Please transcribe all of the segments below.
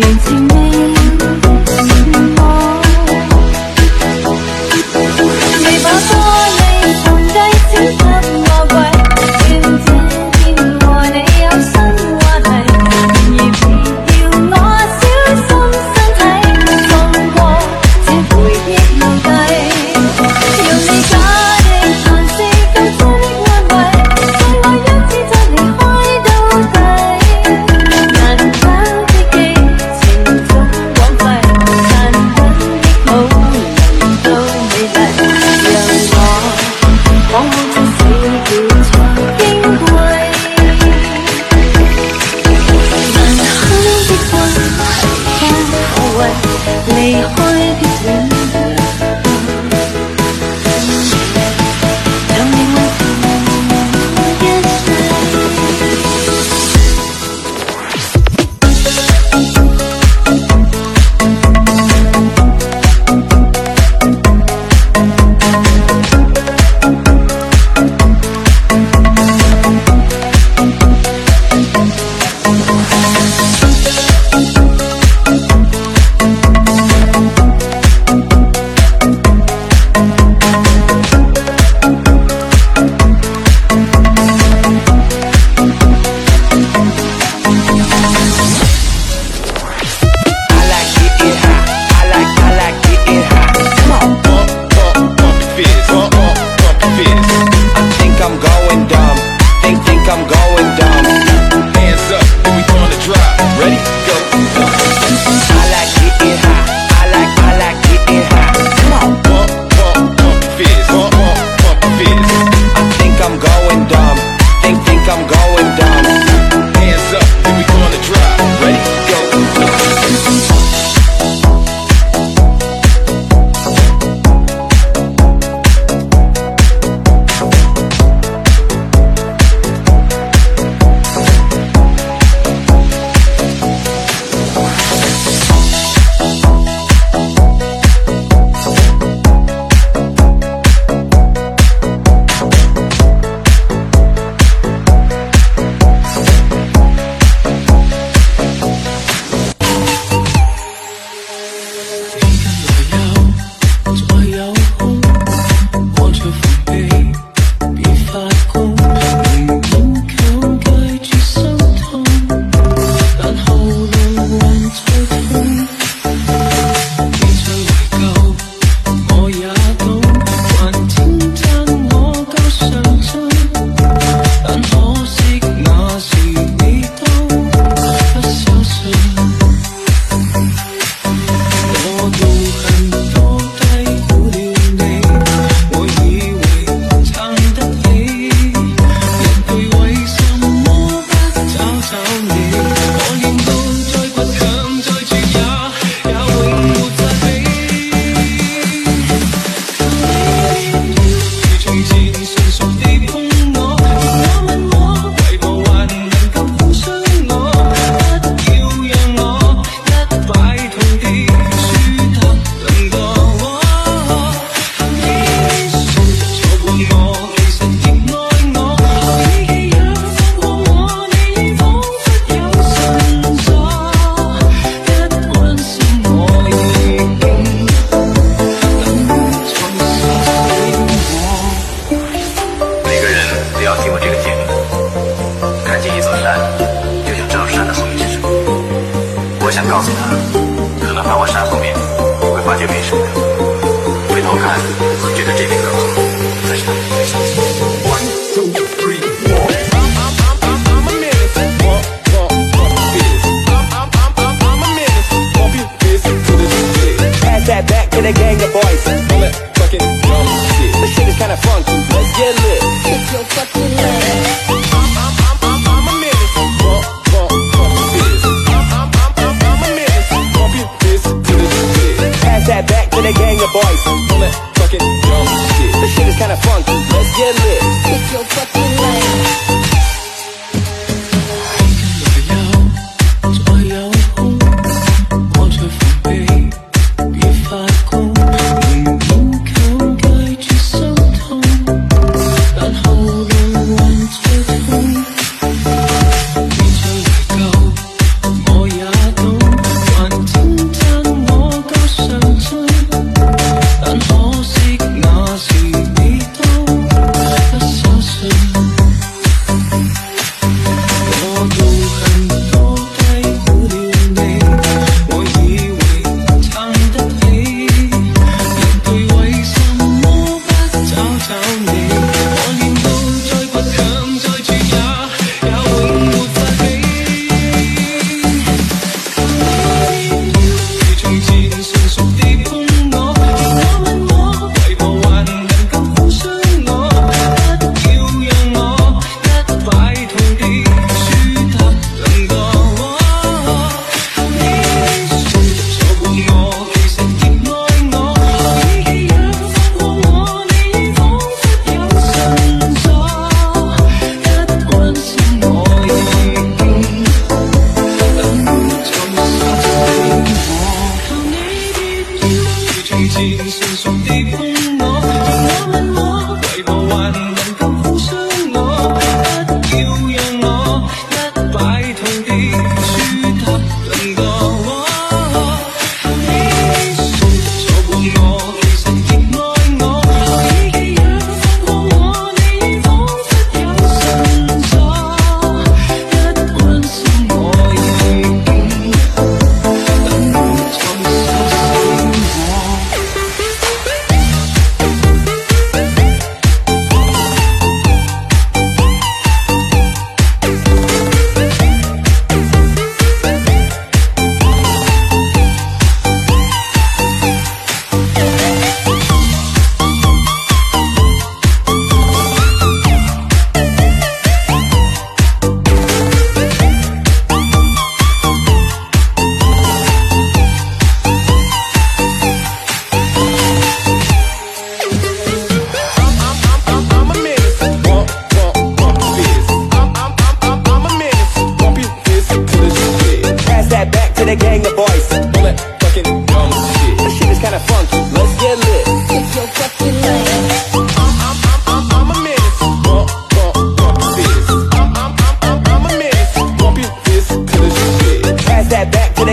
眼睛。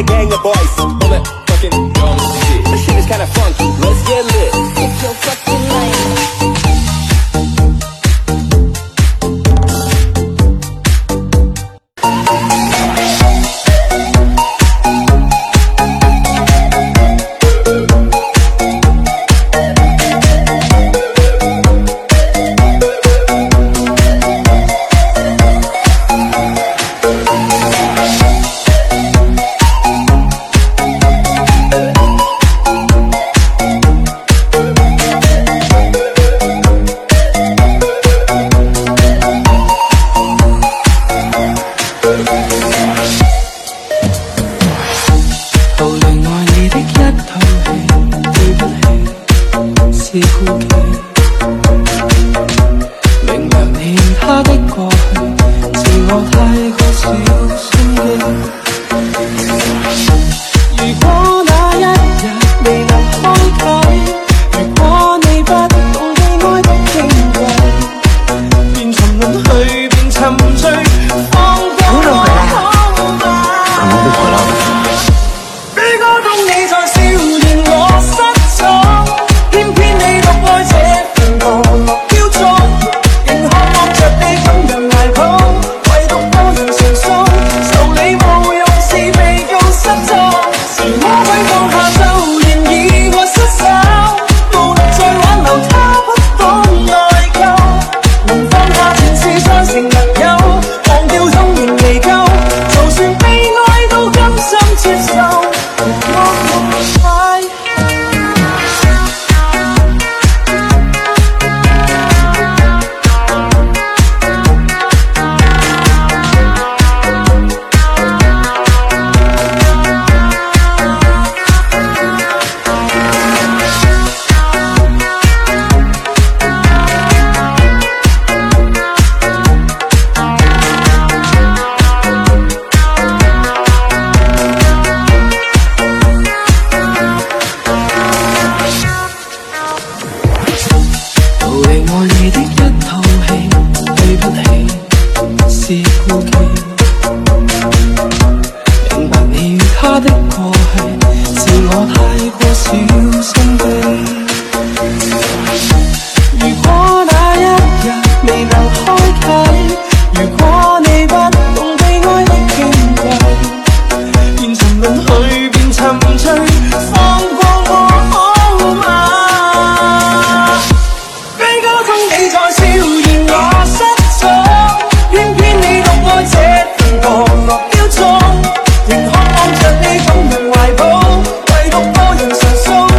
a gang of boys. Bullet fucking dumb shit. This shit is kinda funky. 我太过小心。success. So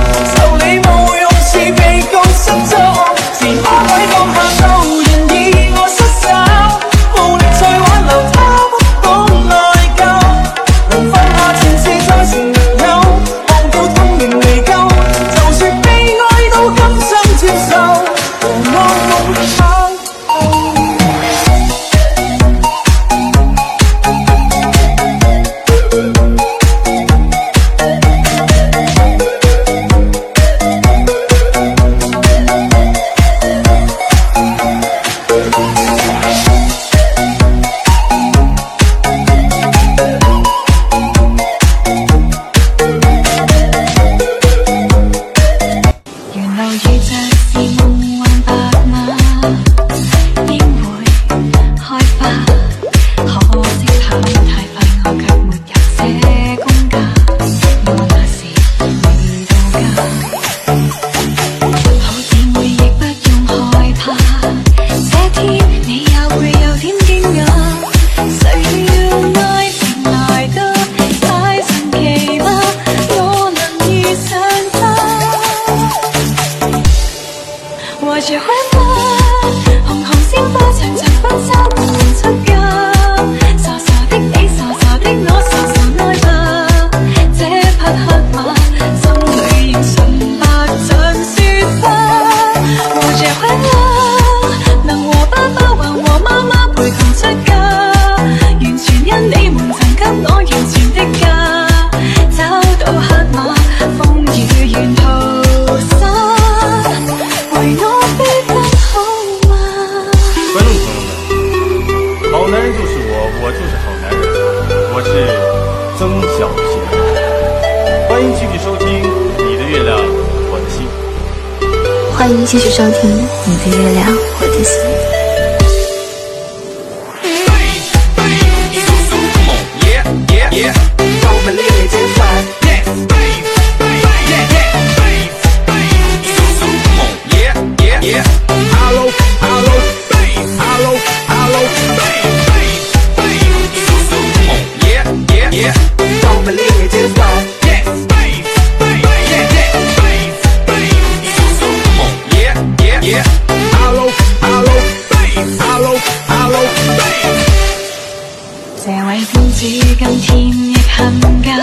这位公子今天亦恨家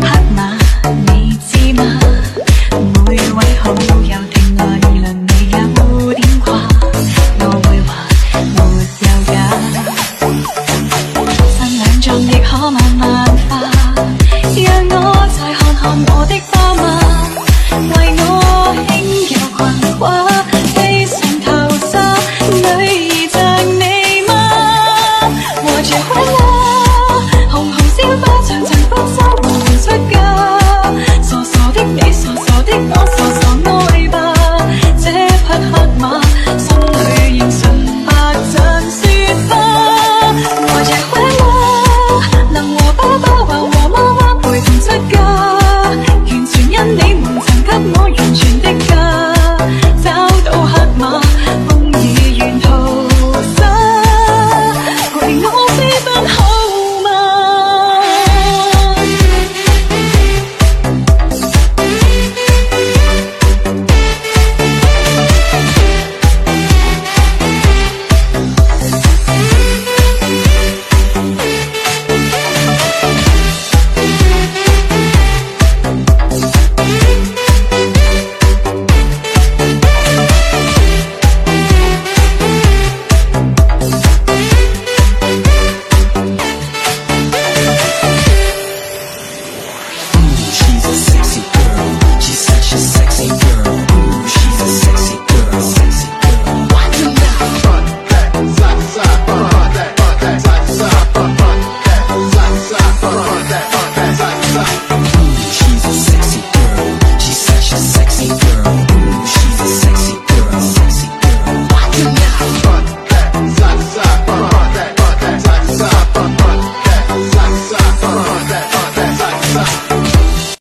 黑马，你知吗？红红鲜花长长婚纱缓缓出嫁傻傻的你傻傻的我